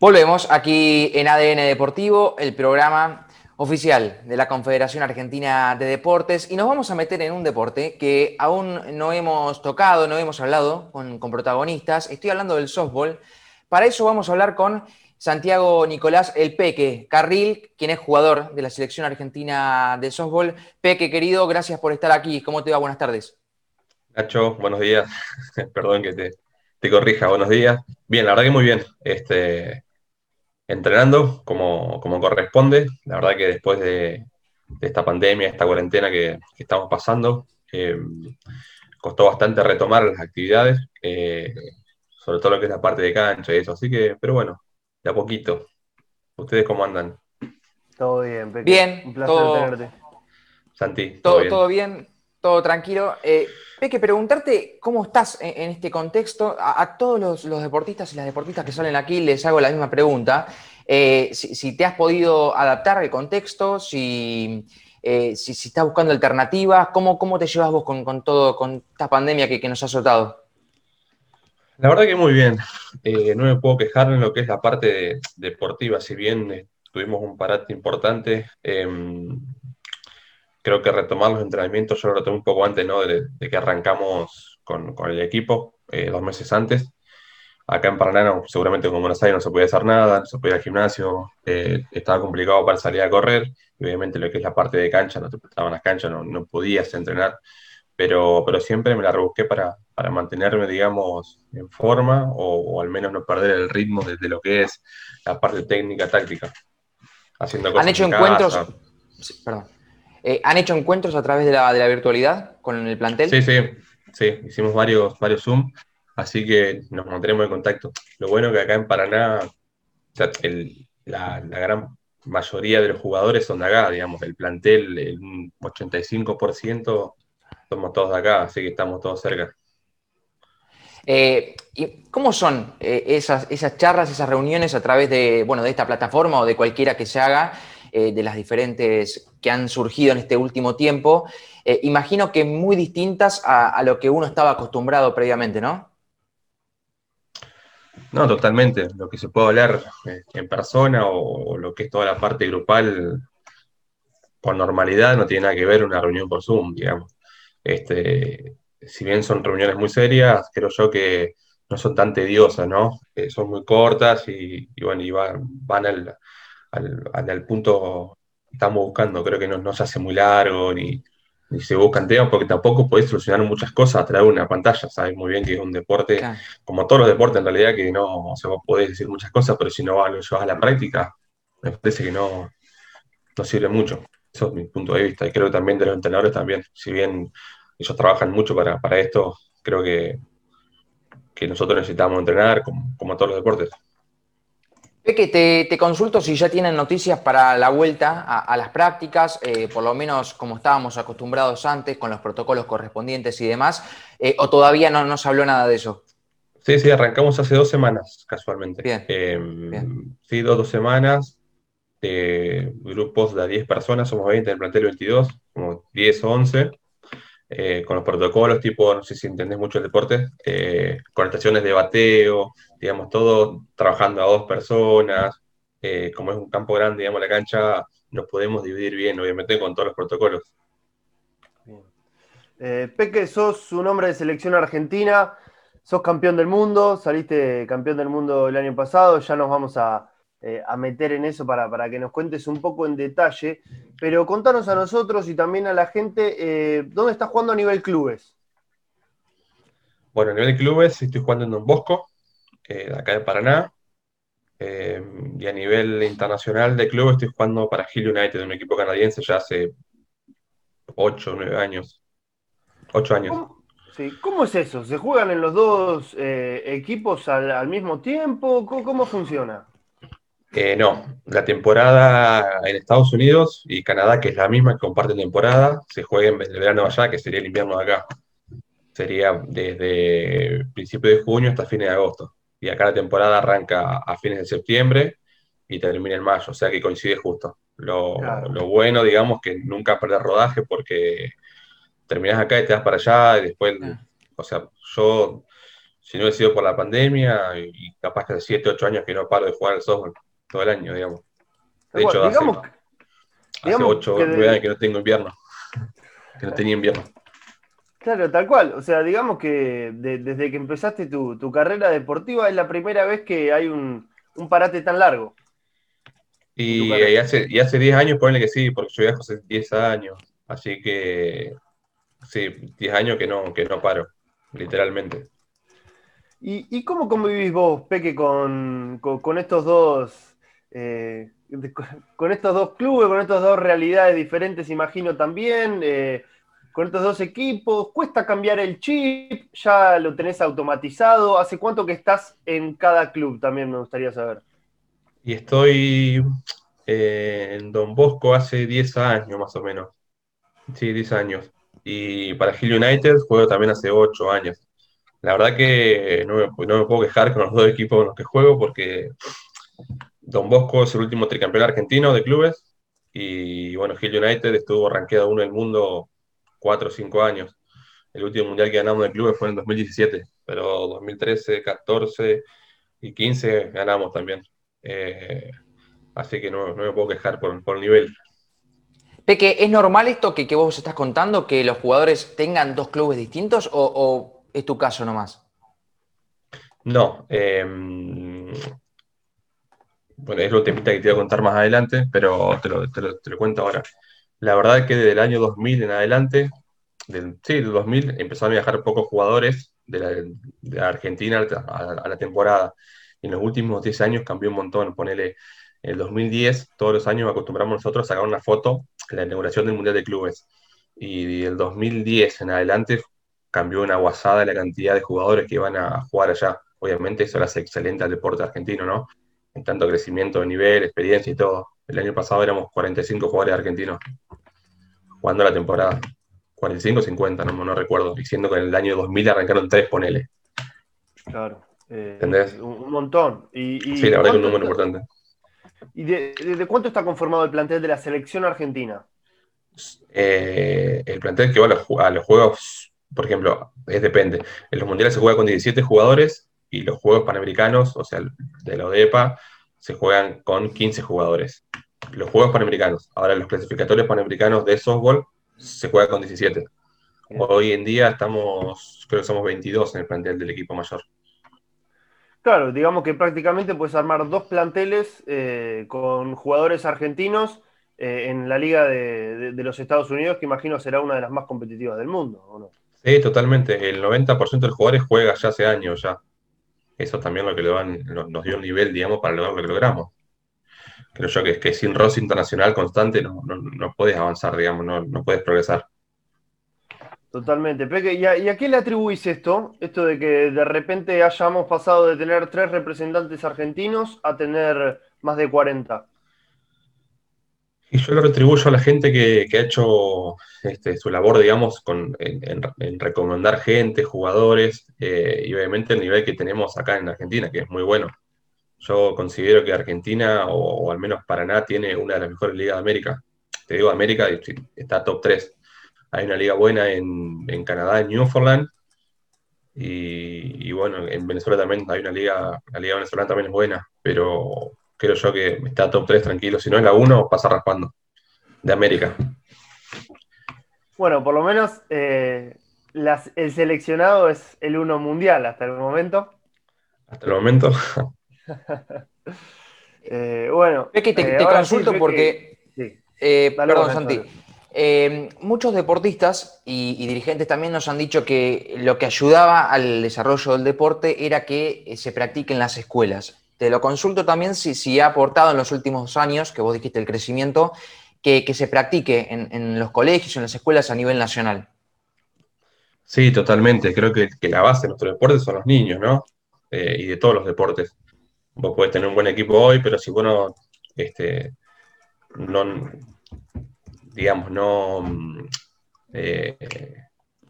Volvemos aquí en ADN Deportivo, el programa oficial de la Confederación Argentina de Deportes y nos vamos a meter en un deporte que aún no hemos tocado, no hemos hablado con, protagonistas. Estoy hablando del softball. Para eso vamos a hablar con Santiago Nicolás El Peque Carril, quien es jugador de la selección argentina de softball. Peque, querido, gracias por estar aquí. ¿Cómo te va? Buenas tardes. Nacho, buenos días. Perdón que te, te, corrija, buenos días. Bien, la verdad que muy bien. Este, entrenando como, corresponde. La verdad que después de, esta pandemia, esta cuarentena que, estamos pasando, eh, costó bastante retomar las actividades, eh, sobre todo lo que es la parte de cancha y eso. Así que, pero bueno, de a poquito. ¿Ustedes cómo andan? Todo bien, Bien, un placer tenerte. Santi, todo, bien. Todo bien, todo tranquilo. Eh, Peque, preguntarte cómo estás en, este contexto. A, todos los, deportistas y las deportistas que salen aquí les hago la misma pregunta. Eh, si, te has podido adaptar al contexto, si, eh, si, estás buscando alternativas, ¿cómo, cómo te llevas vos con, todo, con esta pandemia que, nos ha azotado? La verdad que muy bien. Eh, no me puedo quejar en lo que es la parte deportiva, si bien tuvimos un parate importante em, creo que retomar los entrenamientos, yo lo retomé un poco antes ¿no? de, que arrancamos con, el equipo, eh, dos meses antes. Acá en Paraná, seguramente con Buenos Aires no se podía hacer nada, no se podía ir al gimnasio, eh, estaba complicado para salir a correr, obviamente lo que es la parte de cancha, no te prestaban las canchas, no, no podías entrenar, pero, pero siempre me la rebusqué para, para mantenerme, digamos, en forma o, al menos no perder el ritmo de, lo que es la parte técnica, táctica. Haciendo cosas ¿Han hecho encuentros? perdón. Eh, ¿Han hecho encuentros a través de la, virtualidad con el plantel? Sí, sí, sí, hicimos varios, varios Zoom, así que nos mantendremos en contacto. Lo bueno que acá en Paraná, la, gran mayoría de los jugadores son de acá, digamos, el plantel, el 85% somos todos de acá, así que estamos todos cerca. Eh, ¿y ¿Cómo son eh, esas, esas charlas, esas reuniones a través de, bueno, de esta plataforma o de cualquiera que se haga? Eh, de las diferentes que han surgido en este último tiempo, eh, imagino que muy distintas a, lo que uno estaba acostumbrado previamente, ¿no? No, totalmente. Lo que se puede hablar eh, en persona o, lo que es toda la parte grupal con normalidad no tiene nada que ver una reunión por Zoom, digamos. Este, si bien son reuniones muy serias, creo yo que no son tan tediosas, ¿no? son muy cortas y, bueno, van, van al, al, punto que estamos buscando. Creo que no, no se hace muy largo ni, se buscan temas porque tampoco podés solucionar muchas cosas a través de una pantalla. Sabes muy bien que es un deporte, como todos los deportes en realidad, que no se vos podés decir muchas cosas, pero si no lo llevas a la práctica, me parece que no, no sirve mucho. Eso es mi punto de vista. Y creo que también de los entrenadores también. Si bien ellos trabajan mucho para, esto, creo que, que nosotros necesitamos entrenar como, como todos los deportes que te, consulto si ya tienen noticias para la vuelta a, las prácticas, eh, por lo menos como estábamos acostumbrados antes, con los protocolos correspondientes y demás, eh, o todavía no, se habló nada de eso. Sí, sí, arrancamos hace dos semanas, casualmente. Bien. Em, sí, dos, dos semanas. Eh, grupos de 10 personas, somos 20 en el plantel 22, como 10 o 11. Eh, con los protocolos, tipo, no sé si entendés mucho el deporte, eh, con estaciones de bateo, digamos, todo trabajando a dos personas, eh, como es un campo grande, digamos, la cancha, nos podemos dividir bien, obviamente, con todos los protocolos. Peque, sos un hombre de selección argentina, sos campeón del mundo, saliste campeón del mundo el año pasado, ya nos vamos a, eh, a meter en eso para, que nos cuentes un poco en detalle, pero contanos a nosotros y también a la gente, eh, ¿dónde estás jugando a nivel clubes? Bueno, a nivel clubes estoy jugando en Don Bosco, eh, acá de Paraná, y a nivel internacional de clubes estoy jugando para Hill United, un equipo canadiense ya hace 8 o 9 años. 8 años. ¿Cómo, sí. ¿Cómo es eso? ¿Se juegan en los dos equipos al, mismo tiempo? ¿Cómo funciona? Eh, no, la temporada en Estados Unidos y Canadá, que es la misma, que comparten temporada, se juega en el verano allá, que sería el invierno de acá. Sería desde principio de junio hasta fines de agosto. Y acá la temporada arranca a fines de septiembre y termina en mayo, o sea que coincide justo. Lo, bueno, digamos, que nunca perder rodaje porque terminas acá y te vas para allá y después, o sea, yo si no hubiese sido por la pandemia y capaz que hace 7, 8 años que no paro de jugar al software todo el año, digamos. De hecho, hace, hace 8 o 9 años que no tengo invierno, que no tenía invierno. Claro, tal cual. O sea, digamos que desde que empezaste tu, carrera deportiva es la primera vez que hay un, parate tan largo. Y, hace, y hace 10 años, ponle que sí, porque yo viajo hace 10 años. Así que sí, 10 años que no, que no paro, literalmente. ¿Y, cómo convivís vos, Peque, con, estos dos eh, con estos dos clubes, con estas dos realidades diferentes, imagino también? Eh, con estos dos equipos? ¿Cuesta cambiar el chip? ¿Ya lo tenés automatizado? ¿Hace cuánto que estás en cada club? También me gustaría saber. Y estoy eh, en Don Bosco hace 10 años más o menos. Sí, 10 años. Y para Hill United juego también hace 8 años. La verdad que no me, no me puedo quejar con los dos equipos con los que juego porque Don Bosco es el último tricampeón argentino de clubes y bueno, Hill United estuvo rankeado uno del mundo cuatro o cinco años. El último mundial que ganamos de clubes fue en 2017, pero 2013, 14 y 15 ganamos también. Eh, así que no, me puedo quejar por, el nivel. Peque, ¿es normal esto que, que, vos estás contando, que los jugadores tengan dos clubes distintos o, es tu caso nomás? No. Em, bueno, es lo temita que te voy a contar más adelante, pero te lo, te lo cuento ahora. La verdad es que desde el año 2000 en adelante, del, sí, del 2000, empezaron a viajar pocos jugadores de la, Argentina a, la temporada. Y en los últimos 10 años cambió un montón. Ponele, en el 2010, todos los años acostumbramos nosotros a sacar una foto en la inauguración del Mundial de Clubes. Y el 2010 en adelante cambió una guasada la cantidad de jugadores que iban a jugar allá. Obviamente eso lo hace excelente al deporte argentino, ¿no? En tanto crecimiento de nivel, experiencia y todo. El año pasado éramos 45 jugadores argentinos jugando la temporada. 45 o 50, no, no recuerdo. Diciendo que en el año 2000 arrancaron tres, ponele. Claro. Eh, ¿Entendés? Un, montón. Y, sí, la verdad que es un número importante. ¿Y de, cuánto está conformado el plantel de la selección argentina? Eh, el plantel que va a los, juegos, por ejemplo, es depende. En los mundiales se juega con 17 jugadores y los juegos panamericanos, o sea, de la ODEPA, se juegan con 15 jugadores los Juegos Panamericanos. Ahora los clasificatorios panamericanos de softball se juega con 17. Hoy en día estamos, creo que somos 22 en el plantel del equipo mayor. Claro, digamos que prácticamente puedes armar dos planteles eh, con jugadores argentinos eh, en la Liga de, los Estados Unidos, que imagino será una de las más competitivas del mundo, ¿o no? Sí, totalmente. El 90% de los jugadores juega ya hace años ya. Eso también lo que nos dio el nivel, digamos, para lograr lo que logramos creo yo que, que sin roce internacional constante no, no, puedes avanzar, digamos, no, no puedes progresar. Totalmente. Peque, ¿y a, qué le atribuís esto? Esto de que de repente hayamos pasado de tener tres representantes argentinos a tener más de 40. Y yo lo retribuyo a la gente que, ha hecho este, su labor, digamos, con, en, recomendar gente, jugadores, eh, y obviamente el nivel que tenemos acá en Argentina, que es muy bueno. Yo considero que Argentina, o, al menos Paraná, tiene una de las mejores ligas de América. Te digo América, está top 3. Hay una liga buena en, Canadá, en Newfoundland. Y, bueno, en Venezuela también hay una liga, la liga venezolana también es buena, pero creo yo que está top 3 tranquilo. Si no es la 1, pasa raspando. De América. Bueno, por lo menos eh, el seleccionado es el 1 mundial hasta el momento. Hasta el momento. Eh, bueno. Es que te, eh, consulto porque. Eh, perdón, Santi. muchos deportistas y, dirigentes también nos han dicho que lo que ayudaba al desarrollo del deporte era que se practique en las escuelas. Te lo consulto también si, si ha aportado en los últimos años, que vos dijiste el crecimiento, que, se practique en, los colegios, en las escuelas a nivel nacional. Sí, totalmente. Creo que, la base de nuestro deporte son los niños, ¿no? y de todos los deportes vos podés tener un buen equipo hoy, pero si vos no, este, no digamos, no eh,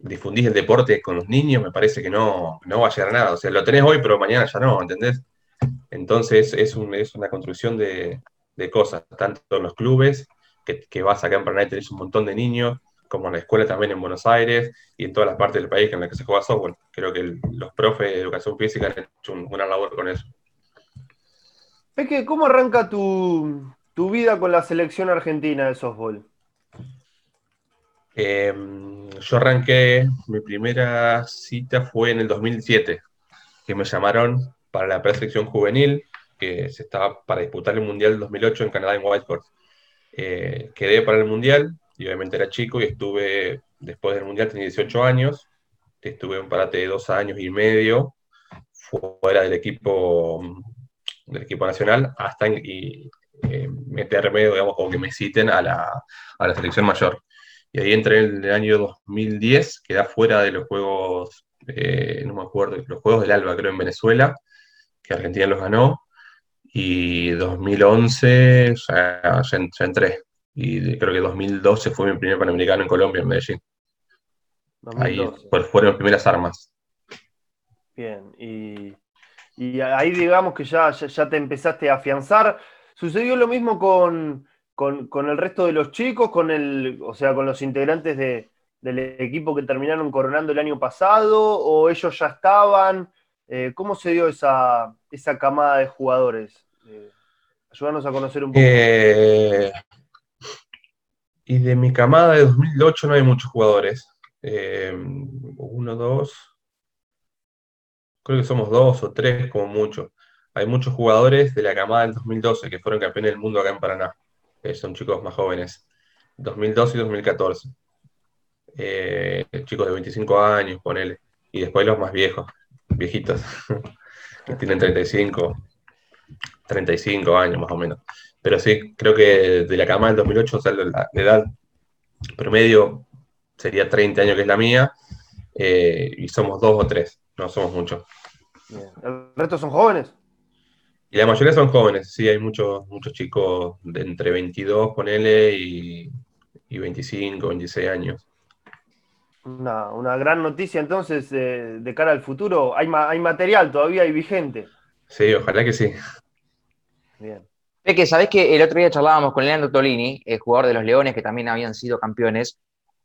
difundís el deporte con los niños, me parece que no, no va a llegar a nada. O sea, lo tenés hoy, pero mañana ya no, ¿entendés? Entonces es, es una construcción de, cosas, tanto en los clubes, que, vas acá en Paraná y tenés un montón de niños, como la escuela también en Buenos Aires y en todas las partes del país en las que se juega softball. Creo que los profes de educación física han hecho una labor con eso. Peque, ¿cómo arranca tu, vida con la selección argentina de softball? Em, yo arranqué, mi primera cita fue en el 2007, que me llamaron para la preselección juvenil, que se estaba para disputar el Mundial del 2008 en Canadá en Whitehorse. Eh, quedé para el Mundial y obviamente era chico y estuve, después del Mundial tenía 18 años, estuve un parate de dos años y medio fuera del equipo del equipo nacional hasta y, eh, meterme, digamos, como que me citen a la, a la, selección mayor. Y ahí entré en el año 2010, quedé fuera de los Juegos, eh, no me acuerdo, los Juegos del Alba, creo, en Venezuela, que Argentina los ganó, y 2011 ya, ya, entré. Y creo que 2012 fue mi primer Panamericano en Colombia, en Medellín. Ahí fueron las primeras armas. Bien, y, ahí digamos que ya, ya, te empezaste a afianzar. ¿Sucedió lo mismo con, el resto de los chicos, con el, o sea, con los integrantes del equipo que terminaron coronando el año pasado? ¿O ellos ya estaban? Eh, ¿Cómo se dio esa, esa camada de jugadores? Eh, ayúdanos a conocer un poco. Eh, y de mi camada de 2008 no hay muchos jugadores. uno, dos. Creo que somos dos o tres como mucho. Hay muchos jugadores de la camada del 2012 que fueron campeones del mundo acá en Paraná. son chicos más jóvenes. 2012 y 2014. chicos de 25 años, ponele. Y después los más viejos viejitos, que tienen 35, 35 años más o menos. Pero sí, creo que de la cama del 2008, o sea, la, edad promedio sería 30 años, que es la mía, eh, y somos dos o tres, no somos muchos. ¿El resto son jóvenes? Y la mayoría son jóvenes, sí, hay muchos, muchos chicos de entre 22, ponele, y, y 25, 26 años. Una, gran noticia entonces de cara al futuro. Hay, hay material todavía, hay vigente. Sí, ojalá que sí. Bien. que sabés que el otro día charlábamos con Leandro Tolini, el jugador de los Leones, que también habían sido campeones.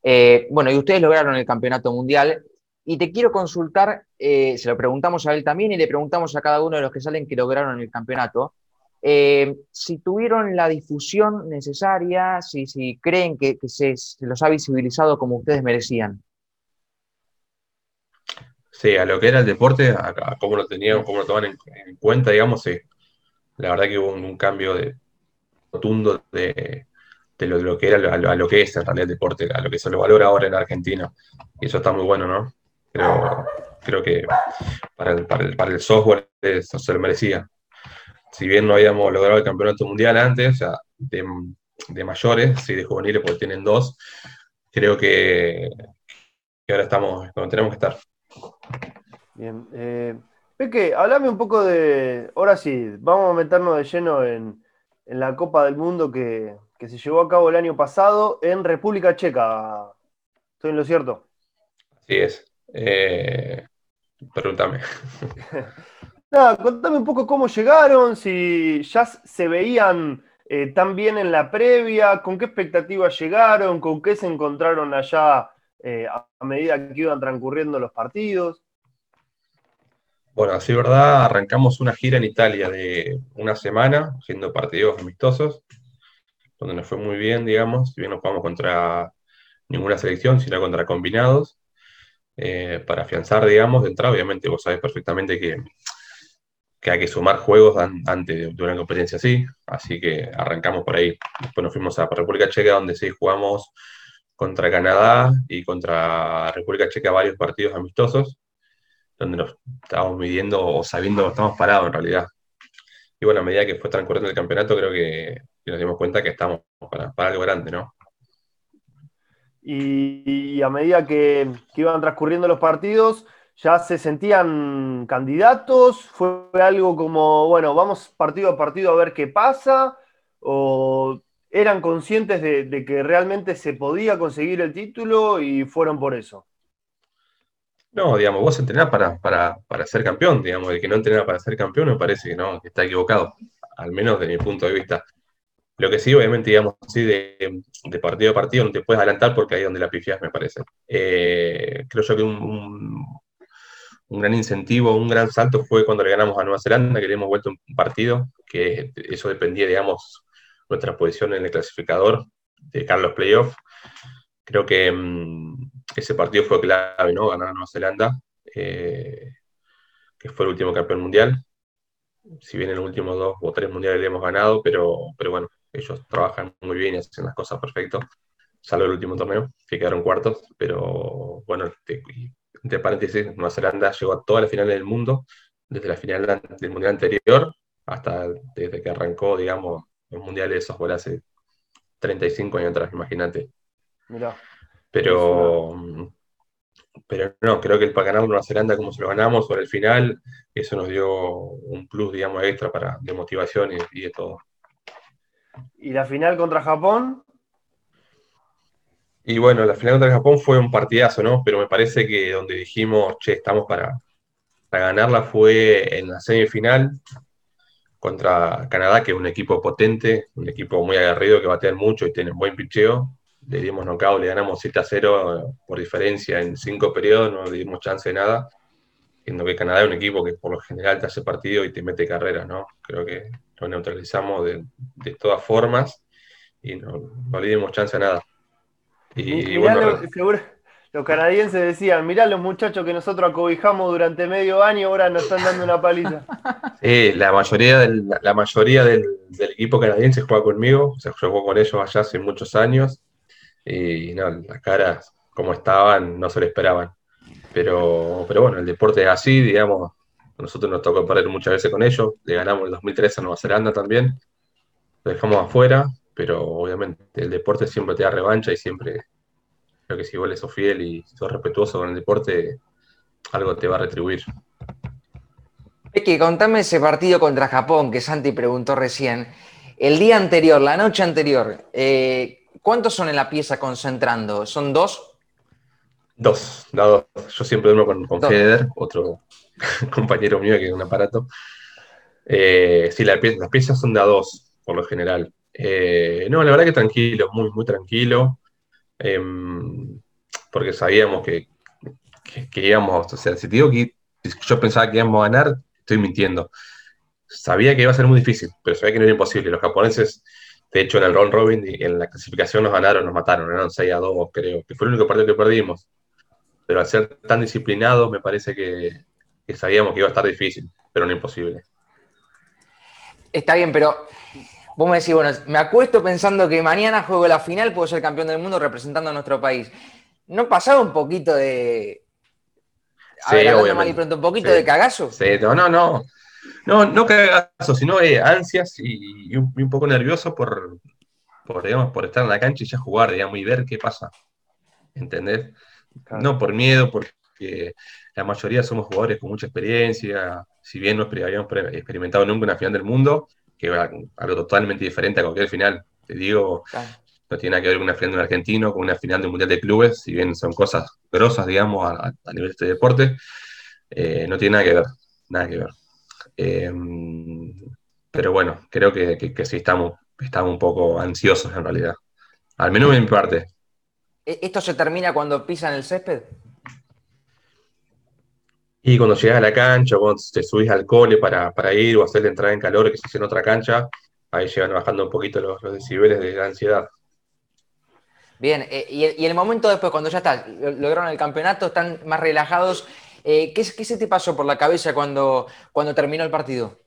Eh, bueno, y ustedes lograron el campeonato mundial. Y te quiero consultar, eh, se lo preguntamos a él también y le preguntamos a cada uno de los que salen que lograron el campeonato, eh, si tuvieron la difusión necesaria, si, si creen que, se, los ha visibilizado como ustedes merecían. Sí, a lo que era el deporte, a, cómo lo tenían, cómo lo toman en, cuenta, digamos, sí. La verdad que hubo un, cambio de rotundo de, lo, que era a lo, que es en realidad el deporte, a lo que se lo valora ahora en Argentina. Y eso está muy bueno, ¿no? Creo, creo que para el, para software eso se lo merecía. Si bien no habíamos logrado el campeonato mundial antes, o sea, de, mayores, sí, de juveniles, porque tienen dos, creo que, que ahora estamos donde tenemos que estar. Bien. Eh, Peque, hablame un poco de. Ahora sí, vamos a meternos de lleno en, la Copa del Mundo que, se llevó a cabo el año pasado en República Checa. ¿Estoy en lo cierto? Así es. Eh, pregúntame. Nada, contame un poco cómo llegaron, si ya se veían eh, tan bien en la previa, con qué expectativas llegaron, con qué se encontraron allá eh, a medida que iban transcurriendo los partidos. Bueno, así verdad, arrancamos una gira en Italia de una semana, haciendo partidos amistosos, donde nos fue muy bien, digamos, si bien no jugamos contra ninguna selección, sino contra combinados, eh, para afianzar, digamos, de entrada, obviamente vos sabés perfectamente que, que hay que sumar juegos antes de una competencia así, así que arrancamos por ahí. Después nos fuimos a República Checa, donde sí jugamos contra Canadá y contra República Checa varios partidos amistosos, donde nos estábamos midiendo o sabiendo que estamos parados en realidad. Y bueno, a medida que fue transcurriendo el campeonato, creo que, nos dimos cuenta que estamos para, algo grande, ¿no? Y, a medida que, iban transcurriendo los partidos, ¿ya se sentían candidatos? ¿Fue algo como, bueno, vamos partido a partido a ver qué pasa? ¿O eran conscientes de, que realmente se podía conseguir el título y fueron por eso. No, digamos, vos entrenás para, para, ser campeón, digamos, el que no entrena para ser campeón me parece que no, que está equivocado, al menos de mi punto de vista. Lo que sí, obviamente, digamos así, de, partido a partido no te puedes adelantar porque ahí es donde la pifias, me parece. Eh, creo yo que un, un, gran incentivo, un gran salto fue cuando le ganamos a Nueva Zelanda, que le hemos vuelto un partido, que eso dependía, digamos, nuestra posición en el clasificador de Carlos Playoff. Creo que mm, ese partido fue clave, ¿no? Ganar a Nueva Zelanda, eh, que fue el último campeón mundial. Si bien en los últimos dos o tres mundiales le hemos ganado, pero, pero bueno, ellos trabajan muy bien y hacen las cosas perfecto. Salvo el último torneo, que quedaron cuartos, pero bueno, entre paréntesis, Nueva Zelanda llegó a todas las finales del mundo, desde la final del mundial anterior hasta desde que arrancó, digamos, el mundial de softball hace 35 años atrás, imagínate. Mirá. Pero, pero no, creo que el para ganar Nueva Zelanda como se lo ganamos sobre el final, eso nos dio un plus, digamos, extra para, de motivación y de todo. ¿Y la final contra Japón? Y bueno, la final contra Japón fue un partidazo, ¿no? Pero me parece que donde dijimos, che, estamos para, ganarla fue en la semifinal contra Canadá, que es un equipo potente, un equipo muy aguerrido que batea mucho y tiene un buen picheo. Le dimos knockout, le ganamos 7 a 0 por diferencia en cinco periodos, no le dimos chance de nada. Siendo que Canadá es un equipo que por lo general te hace partido y te mete carrera, ¿no? Creo que lo neutralizamos de, todas formas y no, le dimos chance a nada. Y, bueno, los canadienses decían, mirá los muchachos que nosotros acobijamos durante medio año, ahora nos están dando una paliza. Sí, la mayoría del, la mayoría del, equipo canadiense juega conmigo, o sea, con ellos allá hace muchos años, y no, las caras como estaban no se lo esperaban. Pero, pero bueno, el deporte es así, digamos, nosotros nos tocó perder muchas veces con ellos. Le ganamos el 2013 a Nueva Zelanda también. Lo dejamos afuera, pero obviamente el deporte siempre te da revancha y siempre creo que si vos le sos fiel y sos respetuoso con el deporte, algo te va a retribuir. que contame ese partido contra Japón que Santi preguntó recién. El día anterior, la noche anterior, eh, ¿cuántos son en la pieza concentrando? ¿Son dos? Dos, dos. Yo siempre duermo con, con Feder, otro compañero mío que es un aparato. Eh, sí, las piezas son de a dos, por lo general. Eh, no, la verdad que tranquilo, muy, muy tranquilo. Em, porque sabíamos que, que, íbamos, o sea, si te digo que yo pensaba que íbamos a ganar, estoy mintiendo. Sabía que iba a ser muy difícil, pero sabía que no era imposible. Los japoneses, de hecho, en el round robin, en la clasificación nos ganaron, nos mataron, eran 6 a 2, creo, que fue el único partido que perdimos. Pero al ser tan disciplinados, me parece que, que sabíamos que iba a estar difícil, pero no imposible. Está bien, pero vos me decís, bueno, me acuesto pensando que mañana juego la final, puedo ser campeón del mundo representando a nuestro país. ¿No pasaba un poquito de... A ver, mal y pronto, un poquito de cagazo? Sí, no, no, no. No, no cagazo, sino eh, ansias y, un, poco nervioso por, por, digamos, por estar en la cancha y ya jugar, digamos, y ver qué pasa. ¿Entendés? No por miedo, porque la mayoría somos jugadores con mucha experiencia, si bien no habíamos experimentado nunca una final del mundo, que es algo totalmente diferente a cualquier final. Te digo, no tiene nada que ver con una final de un argentino, con una final de Mundial de Clubes, si bien son cosas grosas, digamos, a, nivel de este deporte, eh, no tiene nada que ver, nada que ver. Em, pero bueno, creo que, que, sí estamos, estamos un poco ansiosos en realidad, al menos en mi parte. ¿E-, ¿Esto se termina cuando pisan el césped? Y cuando llegas a la cancha, cuando te subís al cole para, ir o hacer la entrada en calor que se hace en otra cancha, ahí llegan bajando un poquito los, decibeles de la ansiedad. Bien, eh, y, el, momento después, cuando ya está, lograron el campeonato, están más relajados, eh, ¿qué, se te pasó por la cabeza cuando, cuando terminó el partido?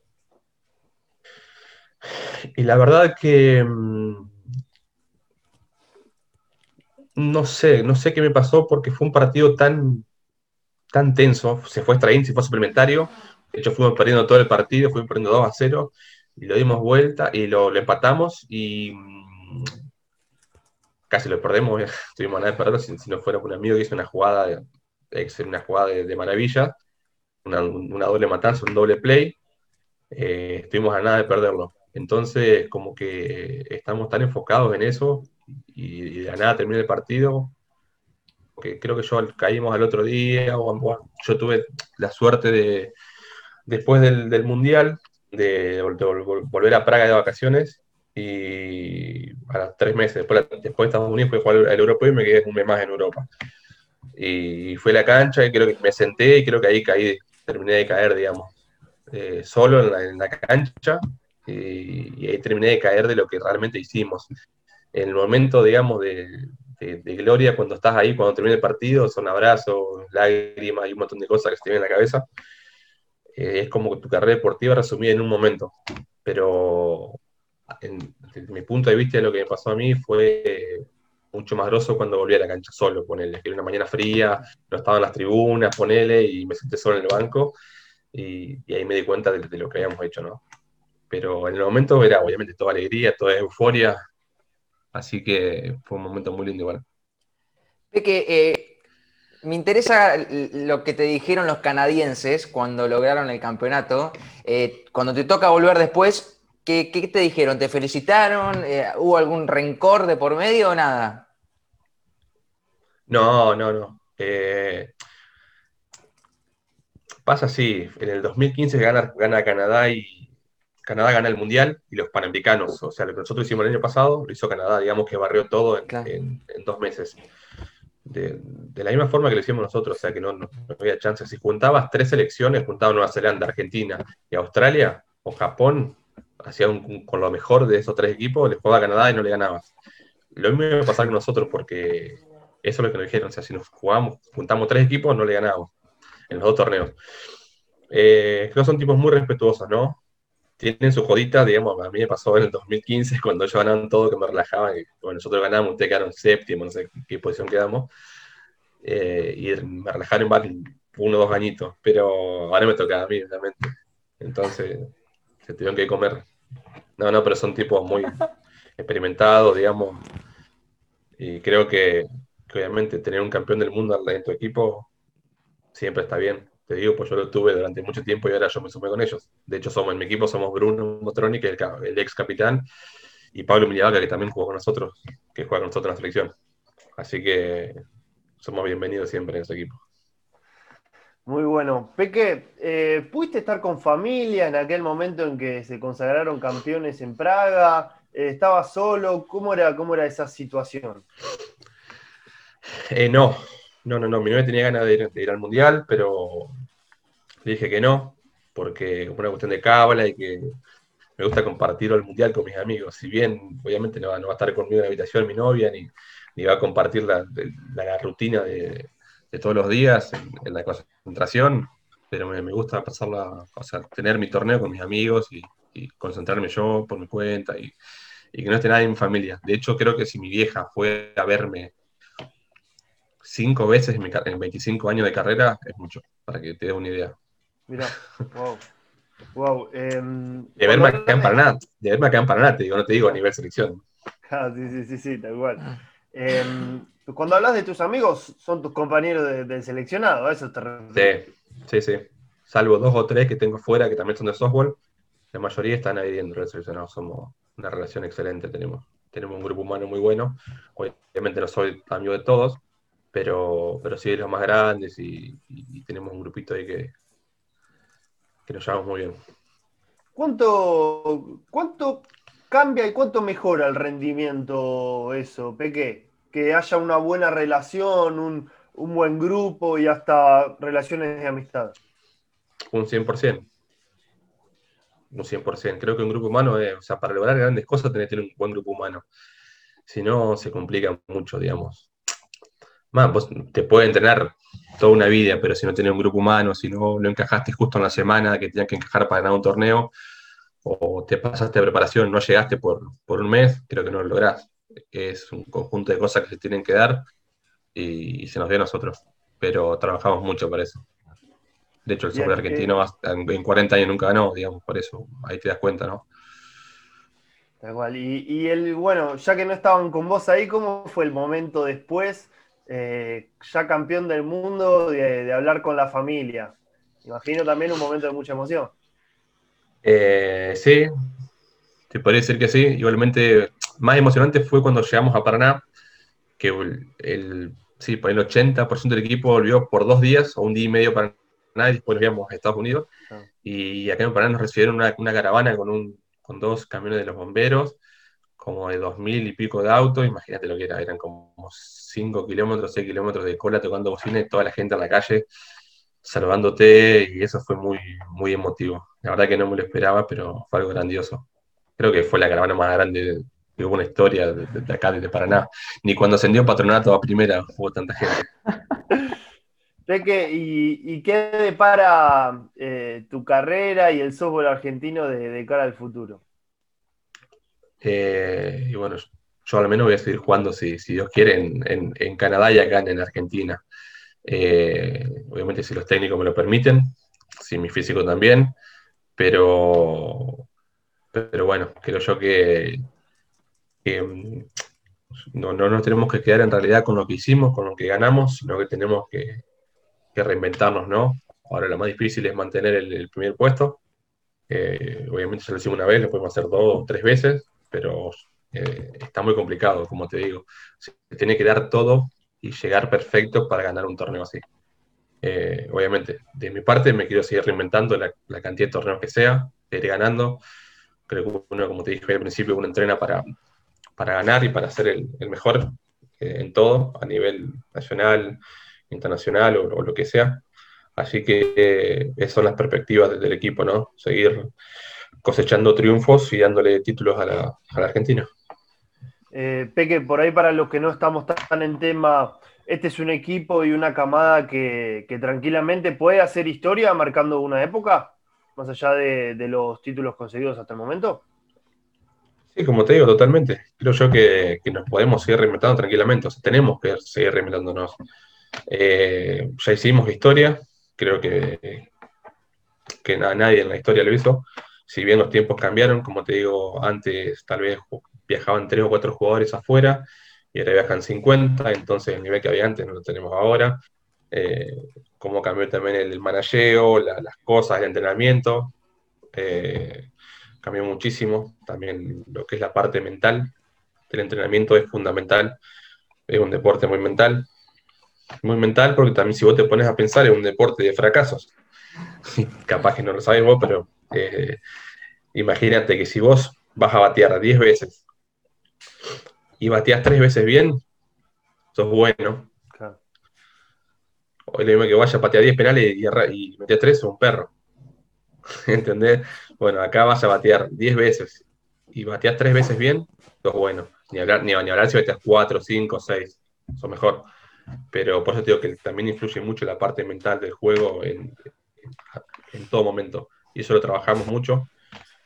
Y la verdad que mm, no sé, no sé qué me pasó porque fue un partido tan, tan tenso, se fue extraín, se fue suplementario, de hecho fuimos perdiendo todo el partido, fuimos perdiendo 2 a 0, y lo dimos vuelta y lo, empatamos y mm, casi lo perdemos, estuvimos a nada de perderlo si, no fuera por un amigo que hizo una jugada, de, una jugada de, maravilla, una, doble matanza, un doble play, eh, estuvimos a nada de perderlo. Entonces, como que estamos tan enfocados en eso y, y de nada termina el partido, porque creo que yo caímos al otro día, o, yo tuve la suerte de, después del, Mundial, de, volver a Praga de vacaciones, y, a los tres meses. Después, después de Estados Unidos fui a jugar el europeo y me quedé un mes más en Europa. Y fui a la cancha y creo que me senté y creo que ahí caí, terminé de caer, digamos, eh, solo en la, cancha y, ahí terminé de caer de lo que realmente hicimos. En el momento, digamos, de, gloria, cuando estás ahí, cuando termina el partido, son abrazos, lágrimas y un montón de cosas que se te vienen en la cabeza. Eh, es como tu carrera deportiva resumida en un momento. Pero en, desde mi punto de vista, lo que me pasó a mí fue mucho más groso cuando volví a la cancha solo, ponele. Era una mañana fría, no estaba en las tribunas, ponele, y me senté solo en el banco, y, ahí me di cuenta de, lo que habíamos hecho, ¿no? Pero en el momento era obviamente toda alegría, toda euforia, así que fue un momento muy lindo igual. que eh, me interesa lo que te dijeron los canadienses cuando lograron el campeonato. Eh, cuando te toca volver después, ¿qué, te dijeron? ¿Te felicitaron? Eh, ¿Hubo algún rencor de por medio o nada? No, no, no. Eh, pasa así, en el 2015 gana, gana Canadá y Canadá gana el Mundial y los Panamericanos, o sea, lo que nosotros hicimos el año pasado, lo hizo Canadá, digamos que barrió todo en, dos meses. De, la misma forma que lo hicimos nosotros, o sea que no, no, había chance. Si juntabas tres selecciones, juntabas Nueva Zelanda, Argentina y Australia o Japón, hacían con lo mejor de esos tres equipos, les jugaba a Canadá y no le ganabas. Lo mismo iba a pasar con nosotros porque eso es lo que nos dijeron. O sea, si nos jugamos, juntamos tres equipos, no le ganamos en los dos torneos. Eh, creo que son tipos muy respetuosos, ¿no? Tienen su jodita, digamos, a mí me pasó en el 2015 cuando ellos ganaban todo, que me relajaban, y bueno, nosotros ganamos, ustedes quedaron séptimo, no sé qué posición quedamos, eh, y me relajaron uno o dos añitos, pero ahora me toca a mí, realmente. Entonces, se tuvieron que comer. No, no, pero son tipos muy experimentados, digamos, y creo que obviamente tener un campeón del mundo en tu equipo siempre está bien. Te digo, pues yo lo tuve durante mucho tiempo y ahora yo me sumé con ellos. De hecho, somos en mi equipo somos Bruno Motroni, que es el, ex capitán, y Pablo Miliaga, que también jugó con nosotros, que juega con nosotros en la selección. Así que somos bienvenidos siempre en ese equipo. Muy bueno. Peque, eh, ¿pudiste estar con familia en aquel momento en que se consagraron campeones en Praga? Eh, ¿Estabas solo? ¿Cómo era, cómo era esa situación? Eh, no, no, no, no. Mi novia tenía ganas de ir, al mundial, pero le dije que no, porque es una cuestión de cábala y que me gusta compartir el mundial con mis amigos. Si bien, obviamente, no, va a estar conmigo en la habitación mi novia, ni, va a compartir la, rutina de, todos los días en, la concentración, pero me, gusta pasarla, o sea, tener mi torneo con mis amigos y, concentrarme yo por mi cuenta y, y que no esté nadie en mi familia. De hecho, creo que si mi vieja fue a verme cinco veces en, 25 años de carrera es mucho, para que te dé una idea. Mira, wow. Wow. Em, de verme acá en Paraná, de verme acá en Paraná, te digo, no te digo a nivel selección. Ah, sí, sí, sí, sí, tal cual. Em, cuando hablas de tus amigos, son tus compañeros del seleccionado, eso te Sí, sí, sí. Salvo dos o tres que tengo fuera que también son de softball, la mayoría están ahí dentro del seleccionado. Somos una relación excelente, tenemos, tenemos un grupo humano muy bueno. Obviamente no soy amigo de todos, pero, pero sí de los más grandes y, tenemos un grupito ahí que, que nos llevamos muy bien. ¿Cuánto, ¿Cuánto cambia y cuánto mejora el rendimiento eso, Peque? Que haya una buena relación, un, buen grupo y hasta relaciones de amistad. Un 100%. Un 100%. Creo que un grupo humano, o sea, para lograr grandes cosas tenés que tener un buen grupo humano. Si no, se complica mucho, digamos vos te puede entrenar toda una vida, pero si no tenés un grupo humano, si no lo encajaste justo en la semana que tenías que encajar para ganar un torneo, o te pasaste de preparación, no llegaste por, un mes, creo que no lo lográs. Es un conjunto de cosas que se tienen que dar y, se nos dio a nosotros, pero trabajamos mucho para eso. De hecho, el sur argentino en 40 años nunca ganó, digamos, por eso ahí te das cuenta, ¿no? Tal Y, y el, bueno, ya que no estaban con vos ahí, ¿cómo fue el momento después? Eh, ya campeón del mundo, de, hablar con la familia. Imagino también un momento de mucha emoción. Eh, sí, te podría decir que sí. Igualmente, más emocionante fue cuando llegamos a Paraná, que el, sí, por el 80% del equipo volvió por dos días o un día y medio para Paraná y después nos a Estados Unidos. Ah. Y acá en Paraná nos recibieron una, caravana con, un, con dos camiones de los bomberos como de dos mil y pico de autos, imagínate lo que era, eran como 5 kilómetros, 6 kilómetros de cola tocando bocina y toda la gente en la calle salvándote y eso fue muy, muy emotivo. La verdad que no me lo esperaba, pero fue algo grandioso. Creo que fue la caravana más grande de una historia de, acá, de Paraná. Ni cuando ascendió Patronato a primera hubo tanta gente. Peque, ¿y, qué depara eh, tu carrera y el softball argentino de, cara al futuro? Eh, y bueno, yo al menos voy a seguir jugando, si, Dios quiere, en, Canadá y acá en, Argentina. Eh, obviamente si los técnicos me lo permiten, si mi físico también, pero, pero bueno, creo yo que, mm, no, nos tenemos que quedar en realidad con lo que hicimos, con lo que ganamos, sino que tenemos que, reinventarnos, ¿no? Ahora lo más difícil es mantener el, primer puesto. Eh, obviamente se lo hicimos una vez, lo podemos hacer dos o tres veces, pero eh, está muy complicado, como te digo. Se tiene que dar todo y llegar perfecto para ganar un torneo así. Eh, obviamente, de mi parte me quiero seguir reinventando la, cantidad de torneos que sea, ir ganando. Creo que uno, como te dije al principio, uno entrena para, para ganar y para ser el, mejor eh, en todo, a nivel nacional, internacional o, lo que sea. Así que esas son las perspectivas del equipo, ¿no? Seguir cosechando triunfos y dándole títulos a la, a la Argentina. Eh, Peque, por ahí para los que no estamos tan en tema, este es un equipo y una camada que, tranquilamente puede hacer historia marcando una época, más allá de, los títulos conseguidos hasta el momento. Sí, como te digo, totalmente. Creo yo que, nos podemos seguir reinventando tranquilamente, o sea, tenemos que seguir reinventándonos. Eh, ya hicimos historia, creo que, que nadie en la historia lo hizo. Si bien los tiempos cambiaron, como te digo, antes tal vez viajaban tres o cuatro jugadores afuera y ahora viajan 50, entonces el nivel que había antes no lo tenemos ahora. Eh, cómo cambió también el manageo, las cosas, el entrenamiento. Eh, cambió muchísimo. También lo que es la parte mental del entrenamiento es fundamental. Es un deporte muy mental. Muy mental porque también si vos te pones a pensar es un deporte de fracasos. Capaz que no lo sabes vos, pero eh, imagínate que si vos vas a batear 10 veces y bateas tres veces bien, sos bueno. Claro. Hoy le digo que vaya a patear 10 penales y, y metías 3, es un perro. ¿Entendés? Bueno, acá vas a batear 10 veces y bateas tres veces bien, sos bueno. Ni hablar, ni, hablar si bateas 4, 5, 6, sos mejor. Pero por eso te digo que también influye mucho la parte mental del juego en, en todo momento. Y eso lo trabajamos mucho.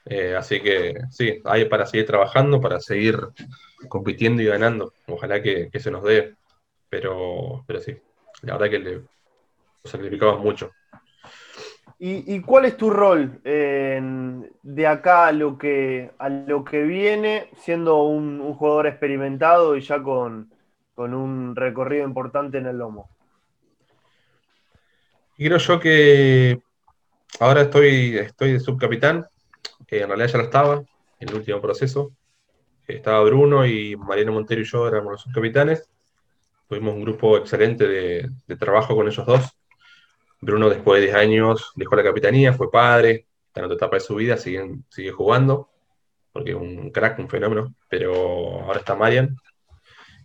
Eh, así que sí, hay para seguir trabajando, para seguir compitiendo y ganando. Ojalá que, se nos dé, pero, pero sí, la verdad que le sacrificamos mucho. ¿Y, cuál es tu rol de acá a lo, que, a lo que viene, siendo un, jugador experimentado y ya con, un recorrido importante en el lomo? creo yo que ahora estoy, estoy de subcapitán, en realidad ya lo estaba, en el último proceso. Estaba Bruno y Mariano Montero y yo éramos los subcapitanes. Tuvimos un grupo excelente de, trabajo con ellos dos. Bruno después de 10 años dejó la capitanía, fue padre, está en otra etapa de su vida, sigue, sigue jugando, porque es un crack, un fenómeno, pero ahora está Marian.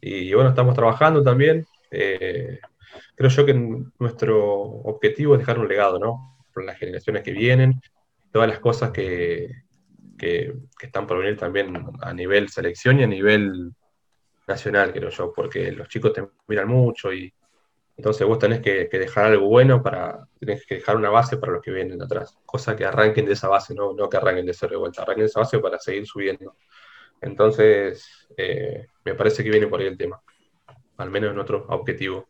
Y bueno, estamos trabajando también. Eh, creo yo que nuestro objetivo es dejar un legado, ¿no? Para las generaciones que vienen todas las cosas que, están por venir también a nivel selección y a nivel nacional, creo yo, porque los chicos te miran mucho y entonces vos tenés que, dejar algo bueno para, tenés que dejar una base para los que vienen atrás, cosa que arranquen de esa base, no, no que arranquen de cero de vuelta, arranquen de esa base para seguir subiendo. Entonces, eh, me parece que viene por ahí el tema, al menos en nuestro objetivo.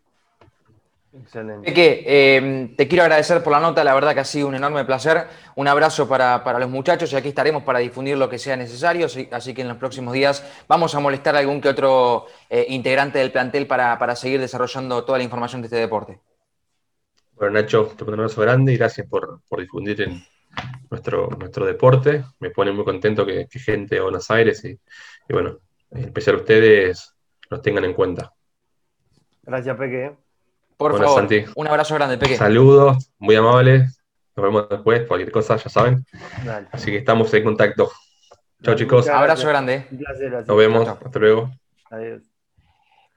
Excelente. Que, eh, te quiero agradecer por la nota, la verdad que ha sido un enorme placer. Un abrazo para, los muchachos y aquí estaremos para difundir lo que sea necesario. Así, que en los próximos días vamos a molestar a algún que otro eh, integrante del plantel para, seguir desarrollando toda la información de este deporte. Bueno, Nacho, te mando un abrazo grande y gracias por, difundir en nuestro, nuestro deporte. Me pone muy contento que, gente de Buenos Aires y, y bueno, en especial ustedes nos tengan en cuenta. Gracias, Peque. Por favor, un abrazo grande, Peque. Saludos, muy amables. Nos vemos después, cualquier cosa, ya saben. Así que estamos en contacto. Chao chicos. Abrazo grande. Un placer. Nos vemos. Hasta luego. Adiós.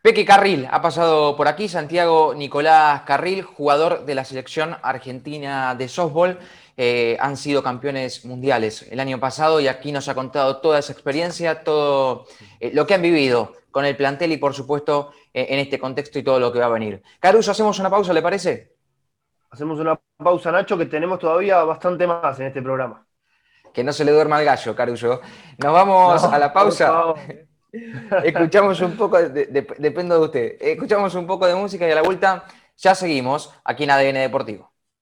Peque Carril ha pasado por aquí, Santiago Nicolás Carril, jugador de la selección argentina de softball. Eh, han sido campeones mundiales el año pasado y aquí nos ha contado toda esa experiencia, todo eh, lo que han vivido con el plantel y por supuesto eh, en este contexto y todo lo que va a venir. Caruso, hacemos una pausa, ¿le parece? Hacemos una pausa, Nacho, que tenemos todavía bastante más en este programa. Que no se le duerma al gallo, Caruso. Nos vamos a la pausa. Escuchamos un poco, dependo de usted, escuchamos un poco de música y a la vuelta ya seguimos aquí en ADN Deportivo.